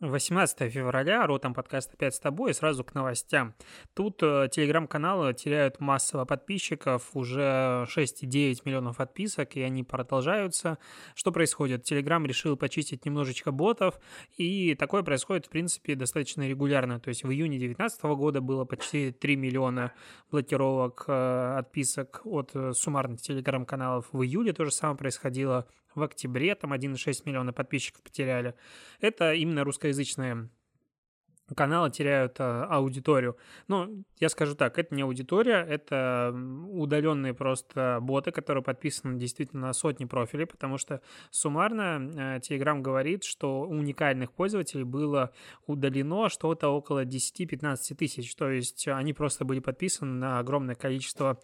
18 февраля, Ротом подкаст опять с тобой, и сразу к новостям. Тут э, телеграм-каналы теряют массово подписчиков, уже 6,9 миллионов подписок, и они продолжаются. Что происходит? Телеграм решил почистить немножечко ботов, и такое происходит, в принципе, достаточно регулярно. То есть в июне 2019 года было почти 3 миллиона блокировок э, отписок от э, суммарных телеграм-каналов. В июле то же самое происходило в октябре там 1,6 миллиона подписчиков потеряли. Это именно русскоязычные каналы теряют а, аудиторию. Ну, я скажу так, это не аудитория, это удаленные просто боты, которые подписаны действительно на сотни профилей, потому что суммарно э, Telegram говорит, что уникальных пользователей было удалено что-то около 10-15 тысяч, то есть они просто были подписаны на огромное количество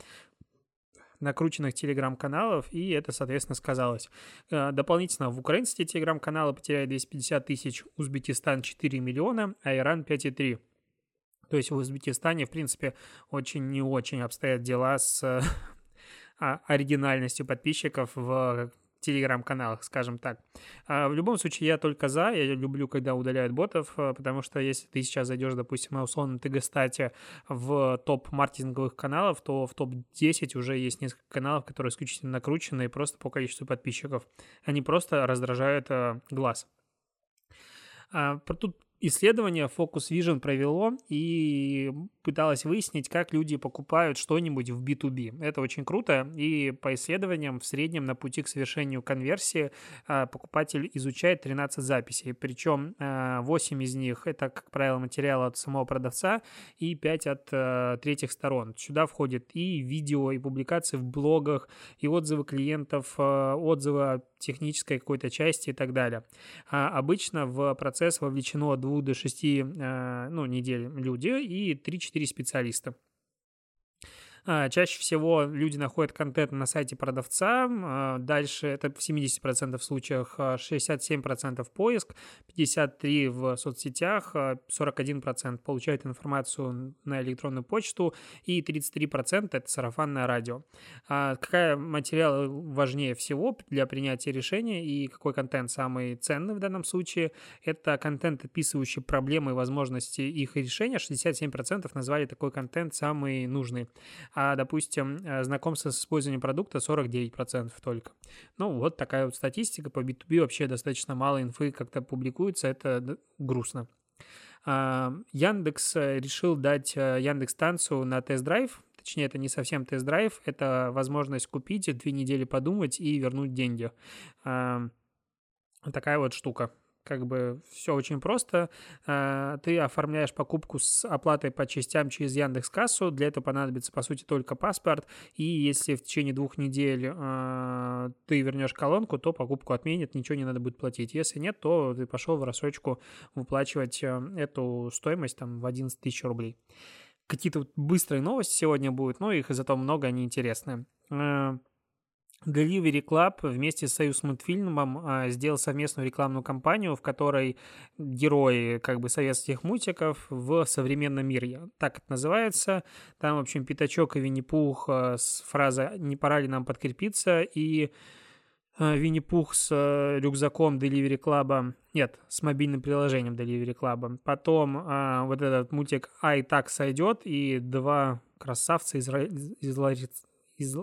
накрученных телеграм-каналов, и это, соответственно, сказалось. Э, дополнительно в украинские телеграм-каналы потеряли 250 тысяч, Узбекистан 4 миллиона, а Иран 5,3. То есть в Узбекистане, в принципе, очень не очень обстоят дела с а, оригинальностью подписчиков в телеграм-каналах, скажем так. А в любом случае, я только за, я люблю, когда удаляют ботов, э, потому что если ты сейчас зайдешь, допустим, на условном ТГ-стате в топ маркетинговых каналов, то в топ-10 уже есть несколько каналов, которые исключительно накручены просто по количеству подписчиков. Они просто раздражают э, глаз. А, тут исследование Focus Vision провело и пыталось выяснить, как люди покупают что-нибудь в B2B. Это очень круто, и по исследованиям в среднем на пути к совершению конверсии а, покупатель изучает 13 записей, причем 8 а, из них это, как правило, материалы от самого продавца и 5 от а, третьих сторон. Сюда входит и видео, и публикации в блогах, и отзывы клиентов, отзывы технической какой-то части и так далее. Обычно в процесс вовлечено от 2 до 6 ну, недель люди и 3-4 4 специалиста. А, чаще всего люди находят контент на сайте продавца, а, дальше это в 70% случаях 67% а, поиск, 53% в соцсетях, 41% получают информацию на электронную почту и 33% это сарафанное радио. Какая материал важнее всего для принятия решения и какой контент самый ценный в данном случае? Это контент, описывающий проблемы и возможности их решения. 67% назвали такой контент самый нужный а, допустим, э, знакомство с использованием продукта 49% только. Ну, вот такая вот статистика. По B2B вообще достаточно мало инфы как-то публикуется, это грустно. А, Яндекс э, решил дать э, Яндекс станцию на тест-драйв, точнее, это не совсем тест-драйв, это возможность купить, две недели подумать и вернуть деньги. Такая вот штука как бы все очень просто. А, ты оформляешь покупку с оплатой по частям через Яндекс Кассу. Для этого понадобится, по сути, только паспорт. И если в течение двух недель а, ты вернешь колонку, то покупку отменят, ничего не надо будет платить. Если нет, то ты пошел в рассрочку выплачивать э, эту стоимость там в 11 тысяч рублей. Какие-то быстрые новости сегодня будут, но их зато много, они интересные. Delivery Club вместе с Союз мультфильмом а, сделал совместную рекламную кампанию, в которой герои как бы советских мультиков в современном мире. Так это называется. Там, в общем, Пятачок и Винни-Пух а, с фразой «Не пора ли нам подкрепиться?» и а, Винни-Пух с рюкзаком Delivery Club, нет, с мобильным приложением Delivery Club. Потом а, вот этот мультик «Ай так сойдет» и два красавца из, из, из, из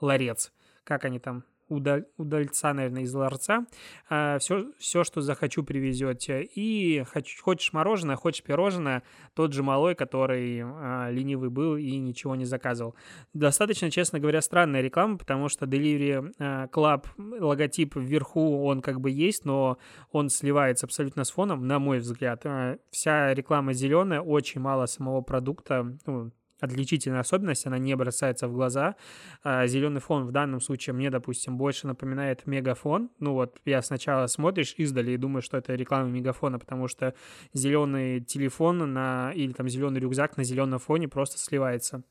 Ларец как они там, удаль, удальца, наверное, из ларца. А, все, все, что захочу, привезете. И хоч, хочешь мороженое, хочешь пирожное, тот же малой, который а, ленивый был и ничего не заказывал. Достаточно, честно говоря, странная реклама, потому что Delivery а, Club логотип вверху, он как бы есть, но он сливается абсолютно с фоном, на мой взгляд. Вся реклама зеленая, очень мало самого продукта, ну, отличительная особенность, она не бросается в глаза. А, зеленый фон в данном случае мне, допустим, больше напоминает мегафон. Ну вот, я сначала смотришь издали и думаю, что это реклама мегафона, потому что зеленый телефон на, или там зеленый рюкзак на зеленом фоне просто сливается.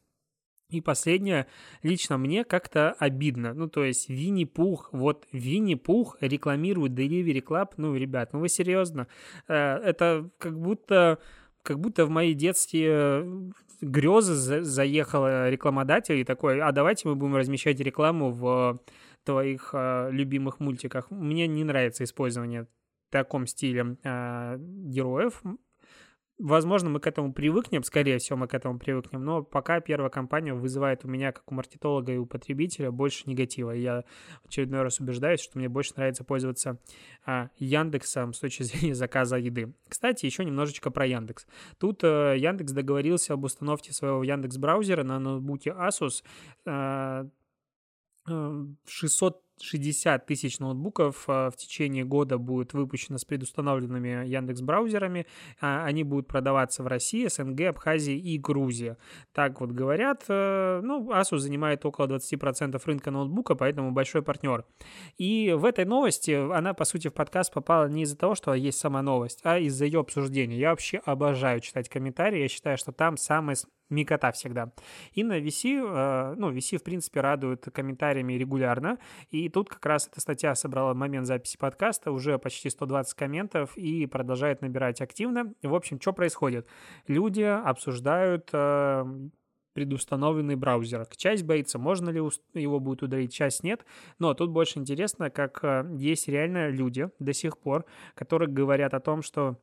И последнее, лично мне как-то обидно. Ну, то есть Винни-Пух, вот Винни-Пух рекламирует Delivery Club. Ну, ребят, ну вы серьезно? Э, это как будто, как будто в моей детстве грезы заехала рекламодатель и такой, а давайте мы будем размещать рекламу в твоих э, любимых мультиках. Мне не нравится использование таком стиле э, героев. Возможно, мы к этому привыкнем, скорее всего, мы к этому привыкнем, но пока первая компания вызывает у меня, как у маркетолога и у потребителя, больше негатива. Я очередной раз убеждаюсь, что мне больше нравится пользоваться а, Яндексом с точки зрения заказа еды. Кстати, еще немножечко про Яндекс. Тут а, Яндекс договорился об установке своего Яндекс браузера на ноутбуке Asus. А, 600 60 тысяч ноутбуков а, в течение года будет выпущено с предустановленными Яндекс браузерами. А, они будут продаваться в России, СНГ, Абхазии и Грузии. Так вот говорят. Э, ну, Asus занимает около 20% рынка ноутбука, поэтому большой партнер. И в этой новости она, по сути, в подкаст попала не из-за того, что есть сама новость, а из-за ее обсуждения. Я вообще обожаю читать комментарии. Я считаю, что там самые микота всегда. И на VC, э, ну, VC, в принципе, радует комментариями регулярно, и тут как раз эта статья собрала момент записи подкаста, уже почти 120 комментов, и продолжает набирать активно. В общем, что происходит? Люди обсуждают э, предустановленный браузер. Часть боится, можно ли его будет удалить, часть нет. Но тут больше интересно, как э, есть реально люди до сих пор, которые говорят о том, что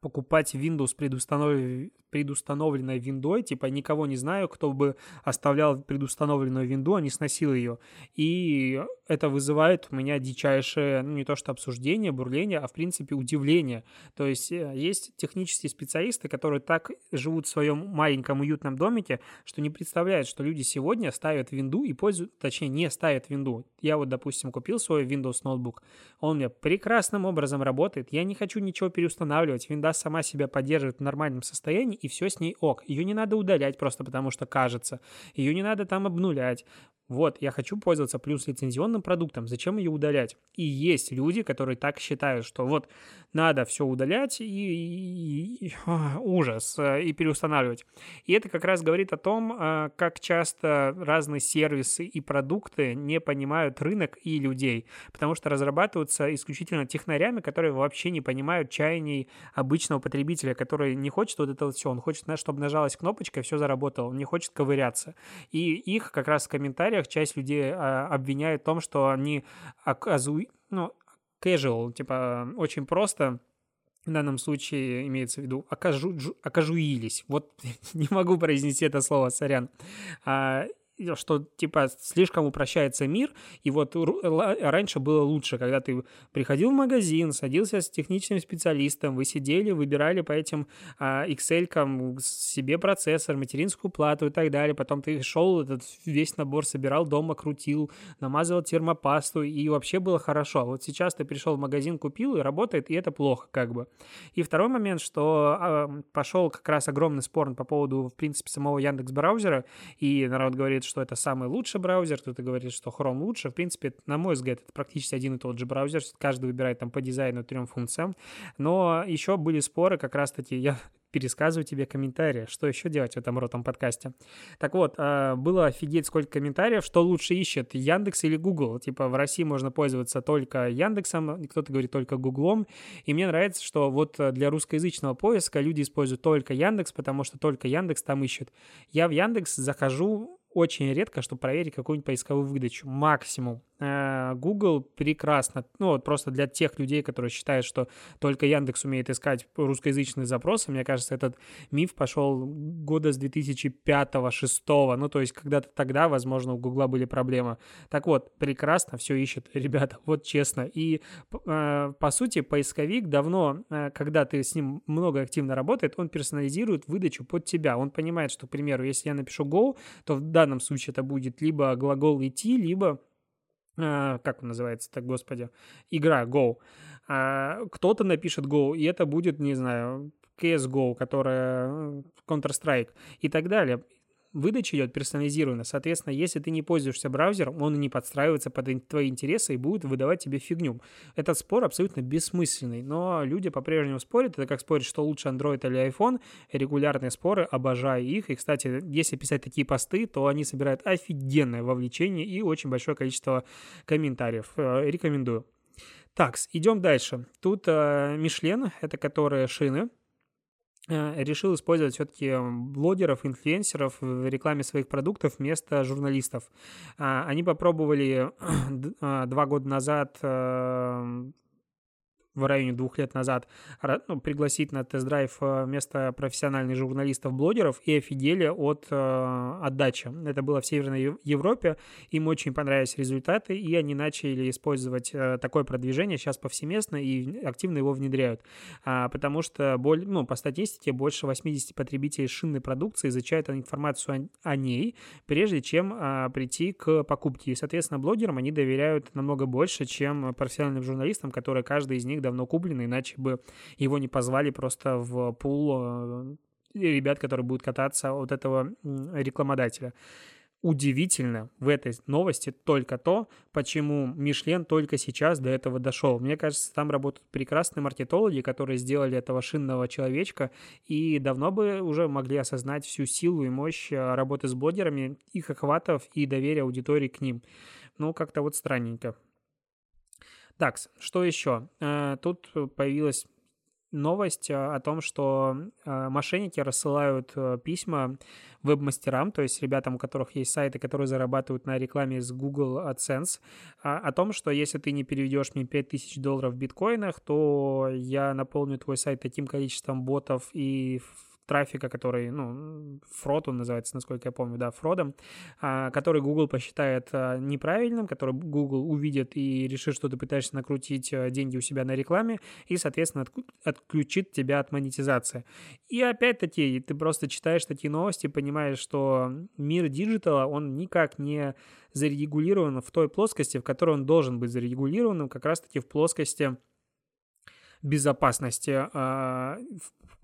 покупать Windows предустанов... предустановленной виндой, типа никого не знаю, кто бы оставлял предустановленную винду, а не сносил ее. И это вызывает у меня дичайшее, ну не то что обсуждение, бурление, а в принципе удивление. То есть э, есть технические специалисты, которые так живут в своем маленьком уютном домике, что не представляют, что люди сегодня ставят винду и пользуют, точнее не ставят винду. Я вот, допустим, купил свой Windows ноутбук, он у меня прекрасным образом работает, я не хочу ничего переустанавливать, винда сама себя поддерживает в нормальном состоянии, и все с ней ок. Ее не надо удалять просто потому, что кажется. Ее не надо там обнулять. Вот, я хочу пользоваться плюс лицензионным продуктом, зачем ее удалять? И есть люди, которые так считают, что вот надо все удалять и, и, и ужас, э, и переустанавливать. И это как раз говорит о том, э, как часто разные сервисы и продукты не понимают рынок и людей, потому что разрабатываются исключительно технарями, которые вообще не понимают чаяний обычного потребителя, который не хочет вот это вот все, он хочет, чтобы нажалась кнопочка, и все заработало, он не хочет ковыряться. И их как раз в комментариях комментариях часть людей а, обвиняет в том, что они оказу... ну, casual, типа очень просто в данном случае имеется в виду окажу, окажуились. Вот не могу произнести это слово, сорян. А, что типа слишком упрощается мир, и вот раньше было лучше, когда ты приходил в магазин, садился с техническим специалистом, вы сидели, выбирали по этим а, Excel себе процессор, материнскую плату и так далее, потом ты шел этот весь набор, собирал дома, крутил, намазывал термопасту, и вообще было хорошо. Вот сейчас ты пришел в магазин, купил, и работает, и это плохо как бы. И второй момент, что а, пошел как раз огромный спор по поводу, в принципе, самого Яндекс браузера, и народ говорит, что это самый лучший браузер, кто-то говорит, что Chrome лучше. В принципе, на мой взгляд, это практически один и тот же браузер. Каждый выбирает там по дизайну трем функциям. Но еще были споры, как раз-таки я пересказываю тебе комментарии. Что еще делать в этом ротом подкасте? Так вот, а, было офигеть сколько комментариев, что лучше ищет, Яндекс или Google. Типа в России можно пользоваться только Яндексом, кто-то говорит только Гуглом. И мне нравится, что вот для русскоязычного поиска люди используют только Яндекс, потому что только Яндекс там ищет. Я в Яндекс захожу очень редко, чтобы проверить какую-нибудь поисковую выдачу. Максимум. Э, Google прекрасно, ну вот просто для тех людей, которые считают, что только Яндекс умеет искать русскоязычные запросы, мне кажется, этот миф пошел года с 2005-2006, ну то есть когда-то тогда, возможно, у Гугла были проблемы. Так вот, прекрасно все ищет, ребята, вот честно. И э, по сути, поисковик давно, э, когда ты с ним много активно работает, он персонализирует выдачу под тебя. Он понимает, что, к примеру, если я напишу Go, то в данном случае это будет либо глагол идти, либо а, как он называется так, господи, игра Go. А, кто-то напишет Go, и это будет, не знаю, CSGO, которая Counter-Strike и так далее. Выдача идет персонализированно. Соответственно, если ты не пользуешься браузером, он не подстраивается под твои интересы и будет выдавать тебе фигню. Этот спор абсолютно бессмысленный, но люди по-прежнему спорят. Это как спорить, что лучше Android или iPhone. Регулярные споры, обожаю их. И, кстати, если писать такие посты, то они собирают офигенное вовлечение и очень большое количество комментариев. Э, рекомендую. Так, идем дальше. Тут э, Мишлен, это которые шины, э, решил использовать все-таки блогеров, инфлюенсеров в рекламе своих продуктов вместо журналистов. Э, они попробовали э, два года назад э, в районе двух лет назад ну, пригласить на тест-драйв э, вместо профессиональных журналистов-блогеров и офигели от э, отдачи. Это было в Северной Европе, им очень понравились результаты, и они начали использовать э, такое продвижение сейчас повсеместно и активно его внедряют, а, потому что боль, ну, по статистике больше 80 потребителей шинной продукции изучают информацию о, о ней, прежде чем а, прийти к покупке. И, соответственно, блогерам они доверяют намного больше, чем профессиональным журналистам, которые каждый из них давно куплен, иначе бы его не позвали просто в пул э, ребят, которые будут кататься от этого рекламодателя. Удивительно в этой новости только то, почему Мишлен только сейчас до этого дошел. Мне кажется, там работают прекрасные маркетологи, которые сделали этого шинного человечка и давно бы уже могли осознать всю силу и мощь э, работы с блогерами, их охватов и доверия аудитории к ним. Ну, как-то вот странненько. Так, что еще? Э, тут появилась новость э, о том, что э, мошенники рассылают письма веб-мастерам, то есть ребятам, у которых есть сайты, которые зарабатывают на рекламе с Google AdSense, о том, что если ты не переведешь мне 5000 долларов в биткоинах, то я наполню твой сайт таким количеством ботов и трафика, который, ну, фрод он называется, насколько я помню, да, фродом, а, который Google посчитает а, неправильным, который Google увидит и решит, что ты пытаешься накрутить а, деньги у себя на рекламе, и, соответственно, отключит тебя от монетизации. И опять-таки, ты просто читаешь такие новости, понимаешь, что мир диджитала, он никак не зарегулирован в той плоскости, в которой он должен быть зарегулированным, как раз-таки в плоскости безопасности,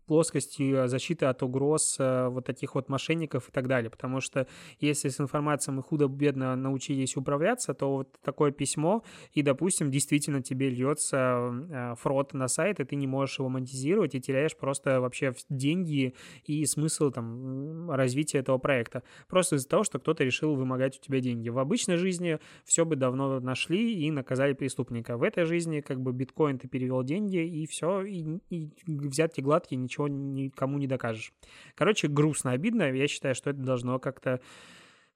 плоскости защиты от угроз э, вот таких вот мошенников и так далее. Потому что если с информацией мы худо-бедно научились управляться, то вот такое письмо, и, допустим, действительно тебе льется э, фрод на сайт, и ты не можешь его монетизировать, и теряешь просто вообще деньги и смысл там развития этого проекта. Просто из-за того, что кто-то решил вымогать у тебя деньги. В обычной жизни все бы давно нашли и наказали преступника. В этой жизни как бы биткоин ты перевел деньги, и все, и, и взятки гладкие, ничего ничего никому не докажешь. Короче, грустно, обидно. Я считаю, что это должно как-то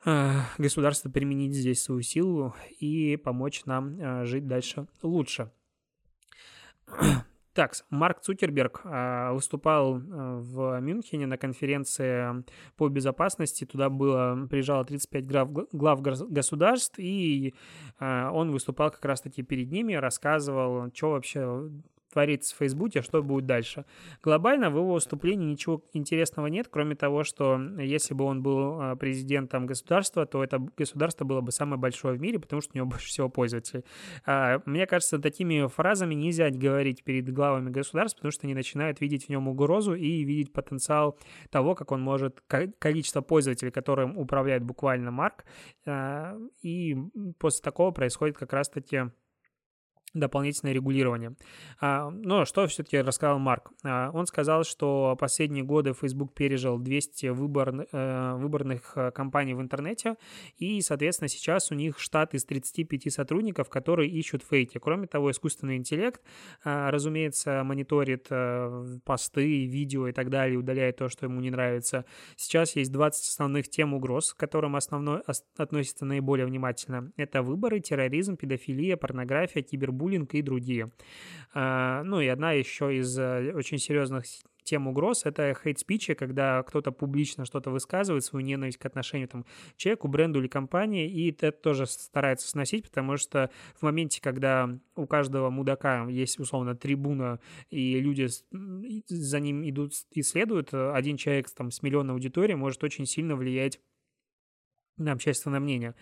э, государство применить здесь свою силу и помочь нам э, жить дальше лучше. Так, Марк Цукерберг э, выступал в Мюнхене на конференции по безопасности. Туда было, приезжало 35 глав, глав государств, и он выступал как раз-таки перед ними, рассказывал, что вообще творится в Фейсбуке, что будет дальше. Глобально в его выступлении ничего интересного нет, кроме того, что если бы он был а, президентом государства, то это государство было бы самое большое в мире, потому что у него больше всего пользователей. А, мне кажется, такими фразами нельзя говорить перед главами государств, потому что они начинают видеть в нем угрозу и видеть потенциал того, как он может, количество пользователей, которым управляет буквально Марк, а, и после такого происходит как раз-таки дополнительное регулирование. А, но что все-таки рассказал Марк? А, он сказал, что последние годы Facebook пережил 200 выбор, э, выборных э, компаний в интернете, и, соответственно, сейчас у них штат из 35 сотрудников, которые ищут фейки. Кроме того, искусственный интеллект, а, разумеется, мониторит э, посты, видео и так далее, удаляет то, что ему не нравится. Сейчас есть 20 основных тем угроз, к которым основной относится наиболее внимательно. Это выборы, терроризм, педофилия, порнография, кибербуллинг, буллинг и другие. А, ну и одна еще из э, очень серьезных тем угроз — это хейт-спичи, когда кто-то публично что-то высказывает, свою ненависть к отношению там, к человеку, бренду или компании, и это тоже старается сносить, потому что в моменте, когда у каждого мудака есть, условно, трибуна, и люди за ним идут и следуют, один человек там, с миллионной аудиторией может очень сильно влиять на общественное мнение.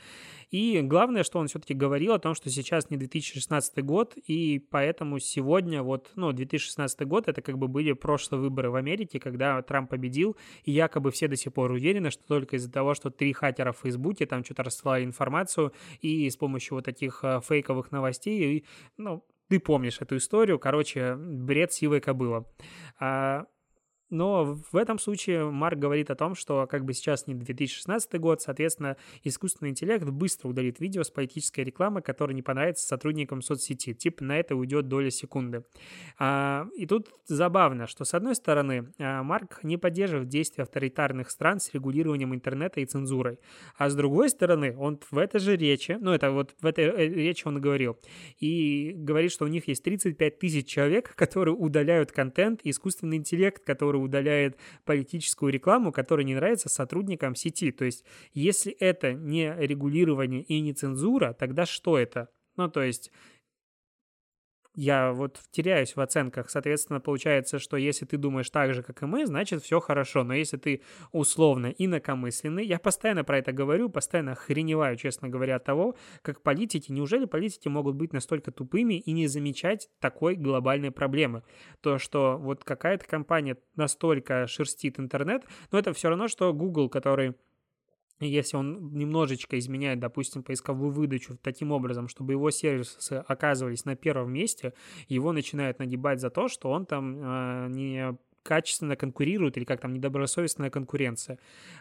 И главное, что он все-таки говорил о том, что сейчас не 2016 год, и поэтому сегодня вот, ну, 2016 год, это как бы были прошлые выборы в Америке, когда Трамп победил, и якобы все до сих пор уверены, что только из-за того, что три хакера в Фейсбуке там что-то рассылали информацию, и с помощью вот таких э, фейковых новостей, и, ну, ты помнишь эту историю, короче, бред сивой кобыла. Но в этом случае Марк говорит о том, что как бы сейчас не 2016 год, соответственно, искусственный интеллект быстро удалит видео с политической рекламы, которая не понравится сотрудникам соцсети. Типа на это уйдет доля секунды. А, и тут забавно, что с одной стороны а, Марк не поддерживает действия авторитарных стран с регулированием интернета и цензурой, а с другой стороны он в этой же речи, ну это вот в этой э, речи он говорил, и говорит, что у них есть 35 тысяч человек, которые удаляют контент, искусственный интеллект, который который удаляет политическую рекламу, которая не нравится сотрудникам сети. То есть, если это не регулирование и не цензура, тогда что это? Ну, то есть, я вот теряюсь в оценках. Соответственно, получается, что если ты думаешь так же, как и мы, значит, все хорошо. Но если ты условно инакомысленный, я постоянно про это говорю, постоянно охреневаю, честно говоря, от того, как политики, неужели политики могут быть настолько тупыми и не замечать такой глобальной проблемы? То, что вот какая-то компания настолько шерстит интернет, но это все равно, что Google, который если он немножечко изменяет, допустим, поисковую выдачу таким образом, чтобы его сервисы оказывались на первом месте, его начинают нагибать за то, что он там э, не качественно конкурируют или как там недобросовестная конкуренция.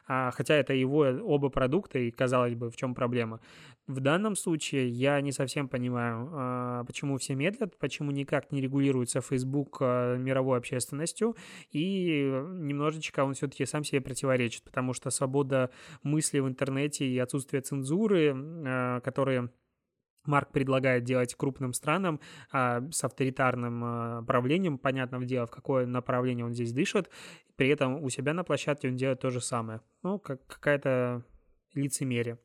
А, хотя это его оба продукта, и казалось бы, в чем проблема. В данном случае я не совсем понимаю, а, почему все медлят, почему никак не регулируется Facebook а, мировой общественностью, и немножечко он все-таки сам себе противоречит, потому что свобода мысли в интернете и отсутствие цензуры, а, которые Марк предлагает делать крупным странам а, с авторитарным а, правлением, понятно дело, в какое направление он здесь дышит, при этом у себя на площадке он делает то же самое. Ну, как какая-то лицемерие.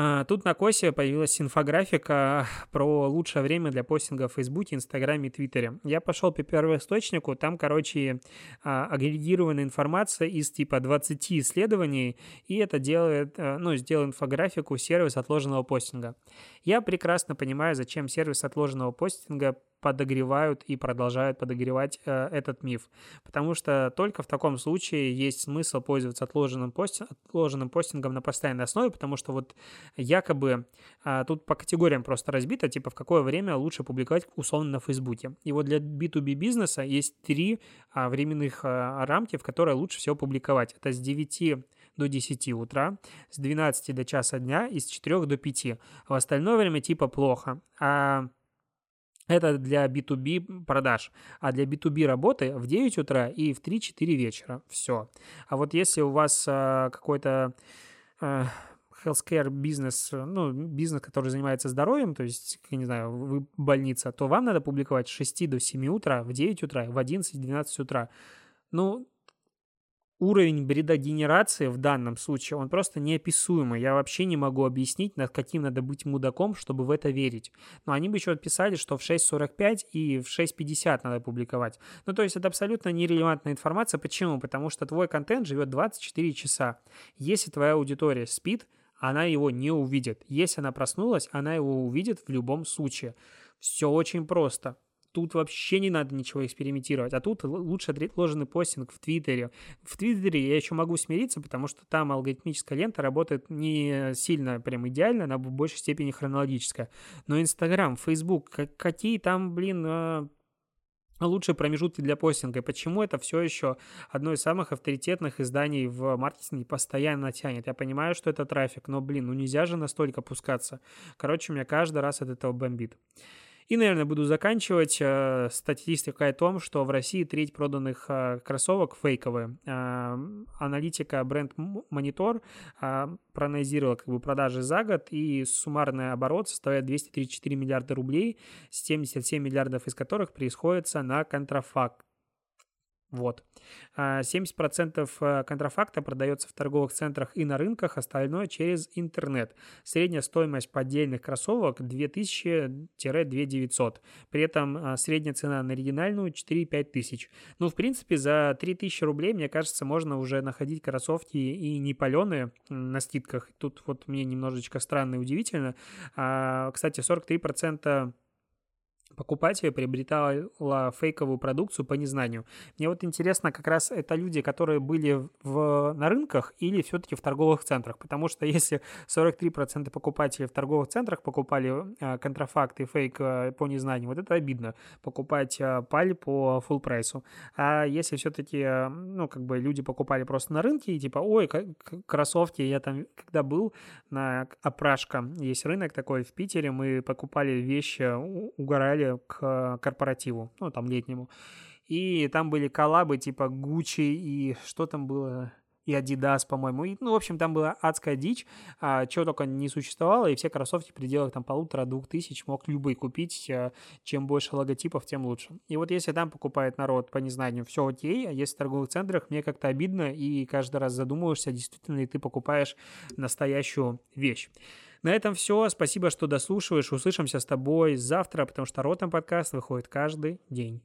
А, тут на Косе появилась инфографика про лучшее время для постинга в Фейсбуке, Инстаграме и Твиттере. Я пошел по первоисточнику, там, короче, а, агрегированная информация из типа 20 исследований, и это делает, э, ну, сделал инфографику сервис отложенного постинга. Я прекрасно понимаю, зачем сервис отложенного постинга подогревают и продолжают подогревать э, этот миф. Потому что только в таком случае есть смысл пользоваться отложенным, пости... отложенным постингом на постоянной основе, потому что вот якобы э, тут по категориям просто разбито, типа в какое время лучше публиковать условно на Фейсбуке. И вот для B2B бизнеса есть три э, временных э, рамки, в которые лучше всего публиковать. Это с 9 до 10 утра, с 12 до часа дня и с 4 до 5. В остальное время типа плохо. А это для B2B продаж. А для B2B работы в 9 утра и в 3-4 вечера. Все. А вот если у вас а, какой-то а, healthcare бизнес, ну, бизнес, который занимается здоровьем, то есть, я не знаю, вы больница, то вам надо публиковать с 6 до 7 утра, в 9 утра, в 11-12 утра. Ну, уровень бредогенерации в данном случае, он просто неописуемый. Я вообще не могу объяснить, над каким надо быть мудаком, чтобы в это верить. Но они бы еще писали, что в 6.45 и в 6.50 надо публиковать. Ну, то есть это абсолютно нерелевантная информация. Почему? Потому что твой контент живет 24 часа. Если твоя аудитория спит, она его не увидит. Если она проснулась, она его увидит в любом случае. Все очень просто. Тут вообще не надо ничего экспериментировать. А тут лучше отложенный постинг в Твиттере. В Твиттере я еще могу смириться, потому что там алгоритмическая лента работает не сильно прям идеально, она в большей степени хронологическая. Но Инстаграм, Фейсбук, какие там, блин, а, лучшие промежутки для постинга. Почему это все еще одно из самых авторитетных изданий в маркетинге постоянно тянет? Я понимаю, что это трафик, но, блин, ну нельзя же настолько опускаться. Короче, меня каждый раз от этого бомбит. И, наверное, буду заканчивать. Э, статистика о том, что в России треть проданных э, кроссовок фейковые. Э, аналитика бренд Monitor проанализировала как бы продажи за год, и суммарный оборот составляет 234 миллиарда рублей, 77 миллиардов из которых происходится на контрафакт Вот. 70% а, э, контрафакта продается в торговых центрах и на рынках, остальное через интернет. Средняя стоимость поддельных кроссовок 2000-2900. При этом а, средняя цена на оригинальную 4-5 тысяч. Ну, в принципе, за 3000 рублей, мне кажется, можно уже находить кроссовки и не паленые на скидках. Тут вот мне немножечко странно и удивительно. Кстати, 43% покупателя приобретала фейковую продукцию по незнанию. Мне вот интересно, как раз это люди, которые были в, на рынках или все-таки в торговых центрах, потому что если 43% покупателей в торговых центрах покупали э, контрафакт фейк э, по незнанию, вот это обидно, покупать э, паль по full прайсу. А если все-таки, э, ну, как бы люди покупали просто на рынке и типа, ой, кроссовки, я там, когда был на Опрашка, есть рынок такой в Питере, мы покупали вещи, угорали к корпоративу, ну, там, летнему. И там были коллабы типа Гуччи и что там было, и Adidas, по-моему. И, ну, в общем, там была адская дичь, а, чего только не существовало, и все кроссовки в пределах там полутора-двух тысяч мог любой купить. А, чем больше логотипов, тем лучше. И вот если там покупает народ по незнанию, все окей, а если в торговых центрах, мне как-то обидно, и каждый раз задумываешься, действительно ли ты покупаешь настоящую вещь. На этом все. Спасибо, что дослушиваешь. Услышимся с тобой завтра, потому что Ротом подкаст выходит каждый день.